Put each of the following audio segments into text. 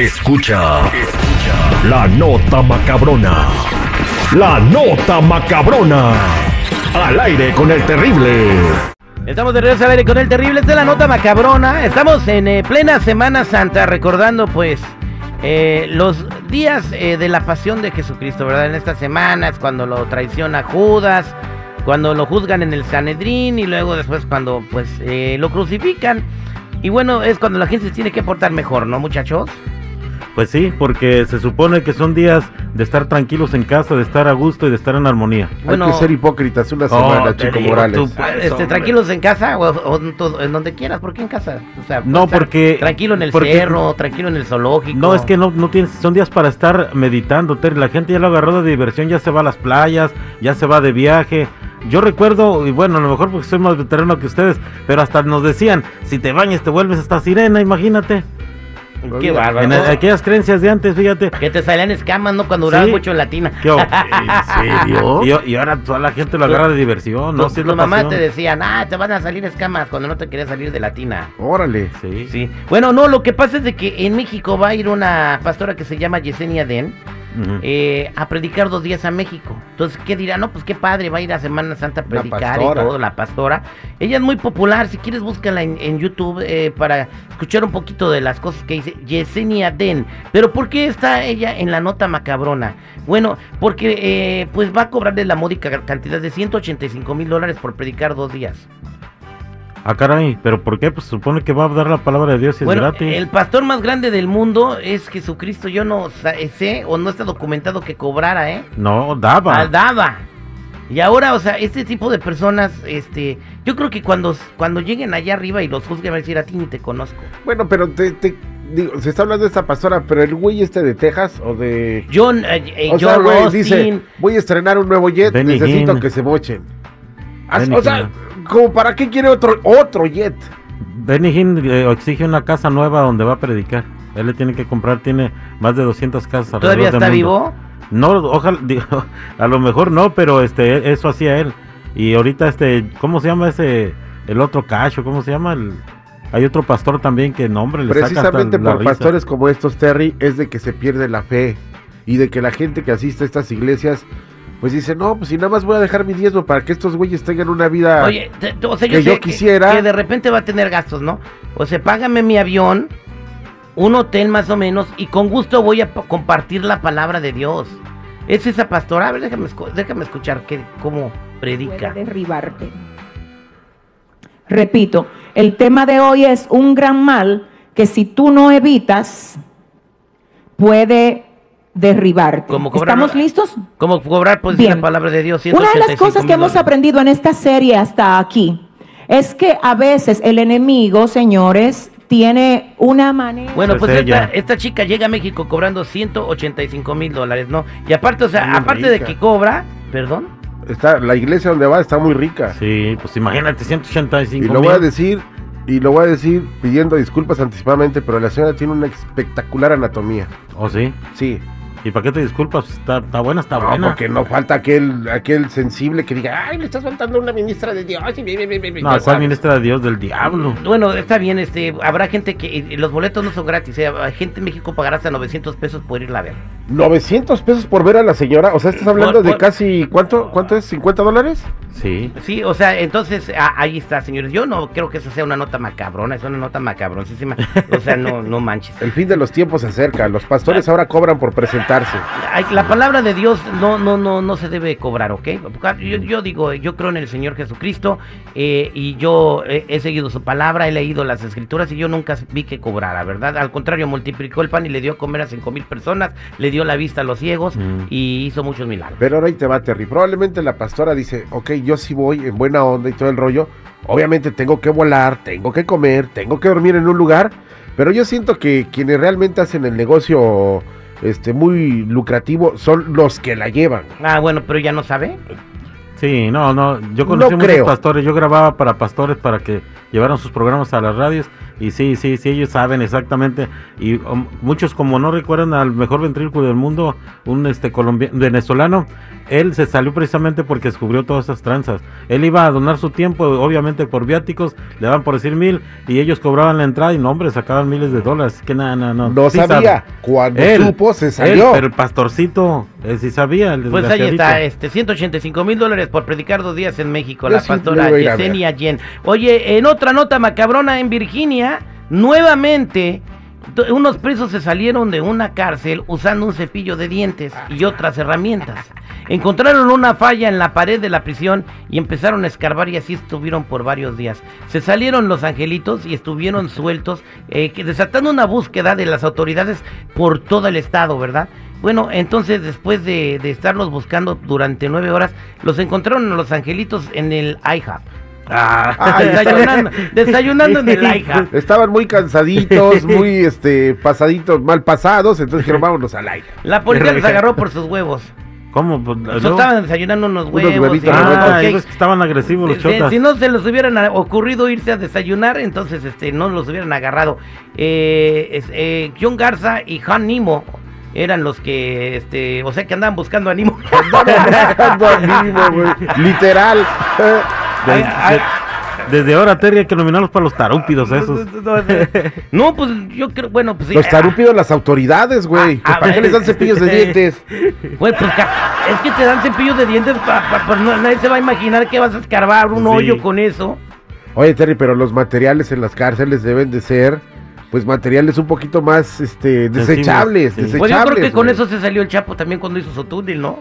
Escucha, escucha la nota macabrona. La nota macabrona. Al aire con el terrible. Estamos de regreso al aire con el terrible. Esta es la nota macabrona. Estamos en eh, plena Semana Santa, recordando pues eh, los días eh, de la pasión de Jesucristo, ¿verdad? En estas semanas, cuando lo traiciona Judas, cuando lo juzgan en el Sanedrín y luego después cuando pues lo crucifican. Y bueno, es cuando la gente se tiene que portar mejor, ¿no, muchachos? Pues sí, porque se supone que son días de estar tranquilos en casa, de estar a gusto y de estar en armonía. Bueno, Hay que ser hipócritas una Oh, semana, te Chico digo, Morales. Tú, este, tranquilos en casa o, o en, todo- en donde quieras, ¿por qué en casa? O sea, No, porque- Tranquilo en el porque- cerro, tranquilo en el zoológico. No, es que no, no tienes, son días para estar meditando, Terry. La gente ya lo agarró de diversión, ya se va a las playas, ya se va de viaje. Yo recuerdo, y bueno, a lo mejor porque soy más veterano que ustedes, pero hasta nos decían, si te bañas te vuelves hasta sirena, imagínate. Qué bárbaro. En aquellas creencias de antes, fíjate. Que te salían escamas, ¿no? Cuando durabas Sí. mucho en la tina. ¿Qué ¿En serio? Y, y ahora toda la gente lo agarra de diversión, ¿no? Tu, Sí, tu mamá pasión. te decían, ah, te van a salir escamas cuando no te querías salir de la tina. Órale. Sí. Sí. Bueno, no, lo que pasa es de que en México va a ir una pastora que se llama Yesenia Den Eh, a predicar dos días a México. Entonces, ¿qué dirá? No, pues qué padre, va a ir a Semana Santa a predicar y todo, la pastora. Ella es muy popular, si quieres búscala en, en YouTube eh, para escuchar un poquito de las cosas que dice Yesenia Den. Pero ¿por qué está ella en la nota macabrona? Bueno, porque eh, pues va a cobrarle la módica cantidad de 185 mil dólares por predicar dos días. Ah, caray, ¿pero por qué? Pues supone que va a dar la palabra de Dios y es Bueno, gratis. el pastor más grande del mundo es Jesucristo. Yo no sa- sé o no está documentado que cobrara, ¿eh? No, daba. Al daba. Y ahora, o sea, este tipo de personas, este, yo creo que cuando, cuando lleguen allá arriba y los juzguen, van a decir a ti ni te conozco. Bueno, pero te, te- digo, se está hablando de esta pastora, pero el güey este de Texas o de... John, eh, eh, o sea, John güey, Austin, dice, voy a estrenar un nuevo jet, Benny necesito que se mochen. As- Benny o sea, Como para qué quiere otro otro jet? Benny Hinn eh, exige una casa nueva donde va a predicar. Él le tiene que comprar, tiene más de 200 casas. ¿todavía está mundo. vivo? No, ojalá, digo, a lo mejor no, pero este, eso hacía él. Y ahorita este, ¿cómo se llama ese, el otro cacho? ¿Cómo se llama? El, hay otro pastor también que nombre le Precisamente la por risa. pastores como estos, Terry, es de que se pierde la fe y de que la gente que asiste a estas iglesias, pues dice, no, pues si nada más voy a dejar mi diezmo para que estos güeyes tengan una vida... Oye, te- o sea, yo que sé yo quisiera- que de repente va a tener gastos, ¿no? O sea, págame mi avión, un hotel más o menos, y con gusto voy a compartir la palabra de Dios. Es esa pastora, a ver, déjame, déjame escuchar que, cómo predica. puede derribarte. Repito, el tema de hoy es un gran mal que si tú no evitas, puede derribarte. Como cobrar- ¿Estamos listos? ¿Cómo cobrar pues Bien. la palabra de Dios? Una de las 185 cosas que mil hemos aprendido en esta serie hasta aquí es que a veces el enemigo, señores, tiene una manera... Bueno, Pues pues esta, esta chica llega a México cobrando 185 mil dólares, ¿no? Y aparte, o sea, Muy aparte de que cobra, perdón, Está, la iglesia donde va está muy rica. Sí, pues imagínate, 185 Y lo voy a mil. decir, y lo voy a decir pidiendo disculpas anticipadamente, pero la señora tiene una espectacular anatomía. ¿O sí? Sí. ¿Y para qué te disculpas? Está, está buena, está No, buena. porque no falta aquel, aquel sensible que diga, ay, le estás faltando una ministra de Dios. y bien, bien, bien, bien", No, ¿cuál ministra de Dios del diablo? bueno, está bien, este, habrá gente que, y los boletos no son gratis, ¿eh? Hay gente en México pagará hasta 900 pesos por irla a ver. 900 pesos por ver a la señora. O sea, estás hablando Por- de casi, ¿cuánto, cuánto es? ¿50 dólares? Sí. Sí, o sea, entonces, ah, ahí está, señores. Yo no creo que esa sea una nota macabrona, es una nota macabroncísima. O sea, no, no manches. El fin de los tiempos se acerca. Los pastores ahora cobran por presentarse. La palabra de Dios no, no, no, no se debe cobrar, ¿ok? Yo, yo digo, yo creo en el Señor Jesucristo eh, y yo he, he seguido su palabra, he leído las escrituras y yo nunca vi que cobrara, ¿verdad? Al contrario, multiplicó el pan y le dio a comer a cinco mil personas, le dio la vista a los ciegos Mm. y hizo muchos milagros. Pero ahora ahí te va, Terry. Probablemente la pastora dice, ok, yo sí voy en buena onda y todo el rollo. Obviamente tengo que volar, tengo que comer, tengo que dormir en un lugar. Pero yo siento que quienes realmente hacen el negocio este, muy lucrativo son los que la llevan. Ah, bueno, pero ya no sabe. Sí, no, no. Yo conocí No muchos creo. pastores. Yo grababa para pastores para que llevaran sus programas a las radios. Y sí, sí, sí, ellos saben exactamente. Y um, muchos, como no recuerdan al mejor ventríloco del mundo, un este colombiano, venezolano, él se salió precisamente porque descubrió todas esas tranzas. Él iba a donar su tiempo, obviamente por viáticos, le daban por decir mil, y ellos cobraban la entrada y no, hombre, sacaban miles de dólares. Que nada, no, no. No Sí sabía. sabe. Cuando Él, supo, se él, salió. pero el pastorcito, él sí sabía. El Pues ahí está, este, 185 mil dólares por predicar dos días en México, Yo la sí pastora. Yesenia Yen. Oye, en otra nota macabrona en Virginia, nuevamente, unos presos se salieron de una cárcel usando un cepillo de dientes y otras herramientas. Encontraron una falla en la pared de la prisión y empezaron a escarbar y así estuvieron por varios días. Se salieron los angelitos y estuvieron sueltos, eh, desatando una búsqueda de las autoridades por todo el estado, ¿verdad? Bueno, entonces después de, de estarlos buscando durante nueve horas, los encontraron los angelitos en el IHOP. Ah, desayunando, desayunando en el IHOP. Estaban muy cansaditos, muy este pasaditos, mal pasados, entonces dijeron, vámonos al aire. La policía los agarró por sus huevos. ¿Cómo? Pues, estaban desayunando unos Unos huevos. huevitos y- revueltos. Ah, estaban agresivos los si, chotas. si no se les hubieran a- ocurrido irse a desayunar, entonces este no los hubieran agarrado. Eh, es- eh, John Garza y Han Nimo eran los que, este, o sea que andaban buscando a Nimo. Buscando al mínimo, güey. Literal. De- Ay, ay. de- desde ahora, Terry, hay que nominarlos para los tarúpidos esos. No, pues yo creo, bueno, pues sí. Los tarúpidos las autoridades, güey. Ah, ah, ¿Para qué les dan cepillos de dientes? Pues, pues es que te dan cepillos de dientes, pa- pa- pues, no- nadie se va a imaginar que vas a escarbar un Sí. hoyo con eso. Oye, Terry, pero los materiales en las cárceles deben de ser, pues, materiales un poquito más, este, desechables. sí. desechables Pues yo creo que con güey. eso se salió el Chapo también cuando hizo su túnel, ¿no?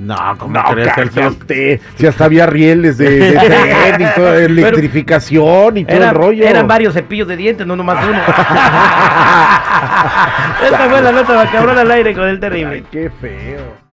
No, ¿cómo No, crees cállate. Si hasta había rieles de, de tren y toda electrificación y todo Era- el rollo. Eran varios cepillos de dientes, no nomás uno. Esta fue la nota macabrona al aire con el terrible. Ay, qué feo.